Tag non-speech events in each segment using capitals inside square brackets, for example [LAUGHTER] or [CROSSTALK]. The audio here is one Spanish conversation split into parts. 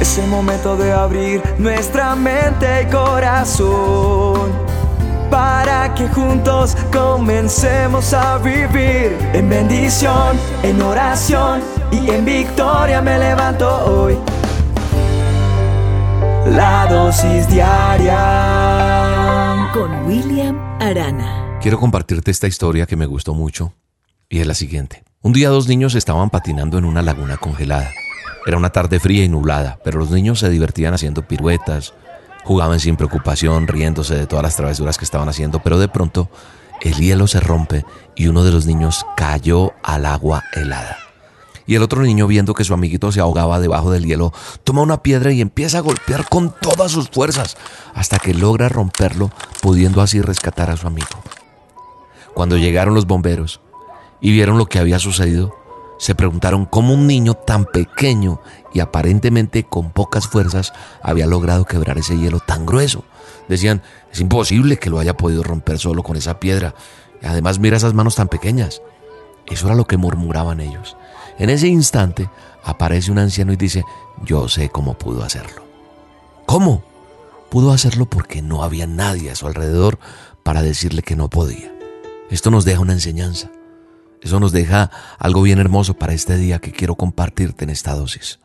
Es el momento de abrir nuestra mente y corazón para que juntos comencemos a vivir en bendición, en oración y en victoria me levanto hoy. La dosis diaria con William Arana. Quiero compartirte esta historia que me gustó mucho y es la siguiente. Un día dos niños estaban patinando en una laguna congelada. Era una tarde fría y nublada, pero los niños se divertían haciendo piruetas, jugaban sin preocupación, riéndose de todas las travesuras que estaban haciendo, pero de pronto el hielo se rompe y uno de los niños cayó al agua helada. Y el otro niño, viendo que su amiguito se ahogaba debajo del hielo, toma una piedra y empieza a golpear con todas sus fuerzas hasta que logra romperlo, pudiendo así rescatar a su amigo. Cuando llegaron los bomberos y vieron lo que había sucedido, se preguntaron cómo un niño tan pequeño y aparentemente con pocas fuerzas había logrado quebrar ese hielo tan grueso. Decían, es imposible que lo haya podido romper solo con esa piedra. Además mira esas manos tan pequeñas. Eso era lo que murmuraban ellos. En ese instante aparece un anciano y dice, yo sé cómo pudo hacerlo. ¿Cómo? Pudo hacerlo porque no había nadie a su alrededor para decirle que no podía. Esto nos deja una enseñanza. Eso nos deja algo bien hermoso para este día que quiero compartirte en esta dosis.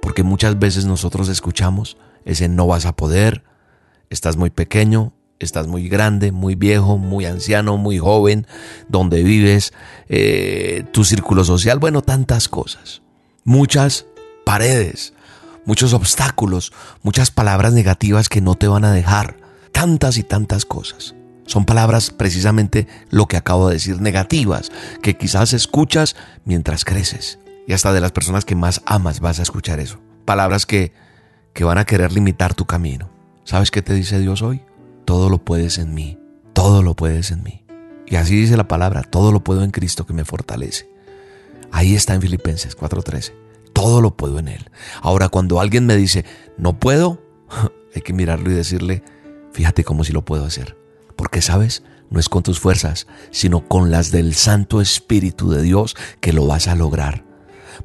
Porque muchas veces nosotros escuchamos ese no vas a poder, estás muy pequeño, estás muy grande, muy viejo, muy anciano, muy joven, donde vives, eh, tu círculo social, bueno, tantas cosas. Muchas paredes, muchos obstáculos, muchas palabras negativas que no te van a dejar, tantas y tantas cosas. Son palabras precisamente lo que acabo de decir, negativas, que quizás escuchas mientras creces. Y hasta de las personas que más amas vas a escuchar eso. Palabras que, que van a querer limitar tu camino. ¿Sabes qué te dice Dios hoy? Todo lo puedes en mí, todo lo puedes en mí. Y así dice la palabra, todo lo puedo en Cristo que me fortalece. Ahí está en Filipenses 4:13. Todo lo puedo en Él. Ahora, cuando alguien me dice, no puedo, [LAUGHS] hay que mirarlo y decirle, fíjate cómo si lo puedo hacer. Porque sabes, no es con tus fuerzas, sino con las del Santo Espíritu de Dios que lo vas a lograr.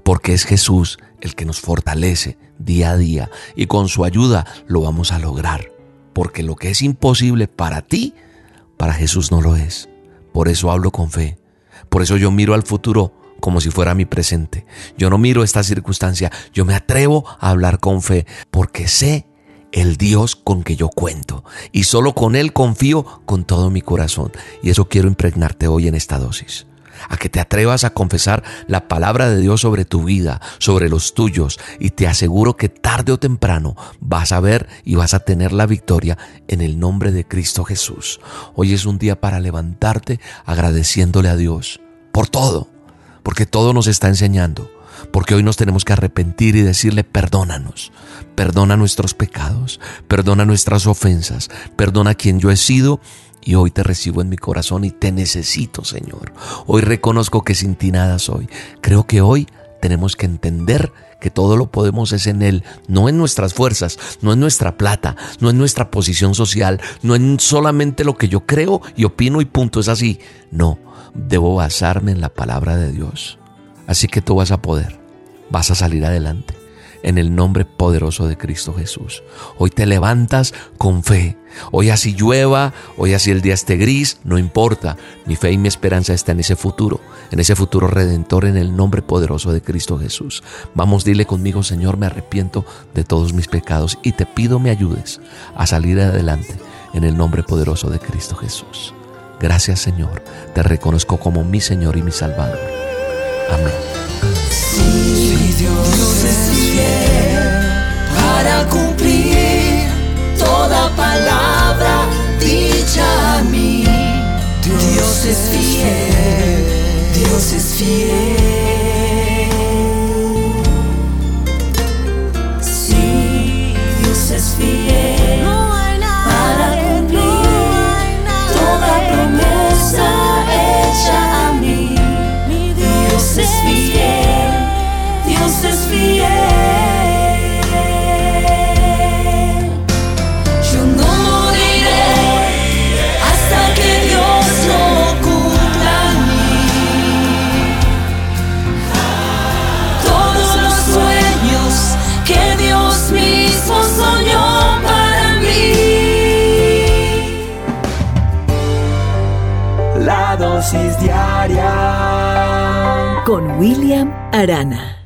Porque es Jesús el que nos fortalece día a día y con su ayuda lo vamos a lograr. Porque lo que es imposible para ti, para Jesús no lo es. Por eso hablo con fe. Por eso yo miro al futuro como si fuera mi presente. Yo no miro esta circunstancia, yo me atrevo a hablar con fe porque sé el Dios con que yo cuento y solo con Él confío con todo mi corazón. Y eso quiero impregnarte hoy en esta dosis. A que te atrevas a confesar la palabra de Dios sobre tu vida, sobre los tuyos, y te aseguro que tarde o temprano vas a ver y vas a tener la victoria en el nombre de Cristo Jesús. Hoy es un día para levantarte agradeciéndole a Dios por todo, porque todo nos está enseñando porque hoy nos tenemos que arrepentir y decirle perdónanos, perdona nuestros pecados, perdona nuestras ofensas, perdona quien yo he sido y hoy te recibo en mi corazón y te necesito, Señor. Hoy reconozco que sin ti nada soy. Creo que hoy tenemos que entender que todo lo podemos es en Él, no en nuestras fuerzas, no en nuestra plata, no en nuestra posición social, no en solamente lo que yo creo y opino y punto, es así. No, debo basarme en la palabra de Dios. Así que tú vas a poder, vas a salir adelante en el nombre poderoso de Cristo Jesús. Hoy te levantas con fe. Hoy así llueva, hoy así el día esté gris, no importa. Mi fe y mi esperanza está en ese futuro, en ese futuro redentor en el nombre poderoso de Cristo Jesús. Vamos, dile conmigo, Señor, me arrepiento de todos mis pecados y te pido me ayudes a salir adelante en el nombre poderoso de Cristo Jesús. Gracias, Señor. Te reconozco como mi Señor y mi Salvador. Amén. Si Dios es fiel para cumplir toda palabra dicha a mí. Dios es fiel, Dios es fiel. Con William Arana.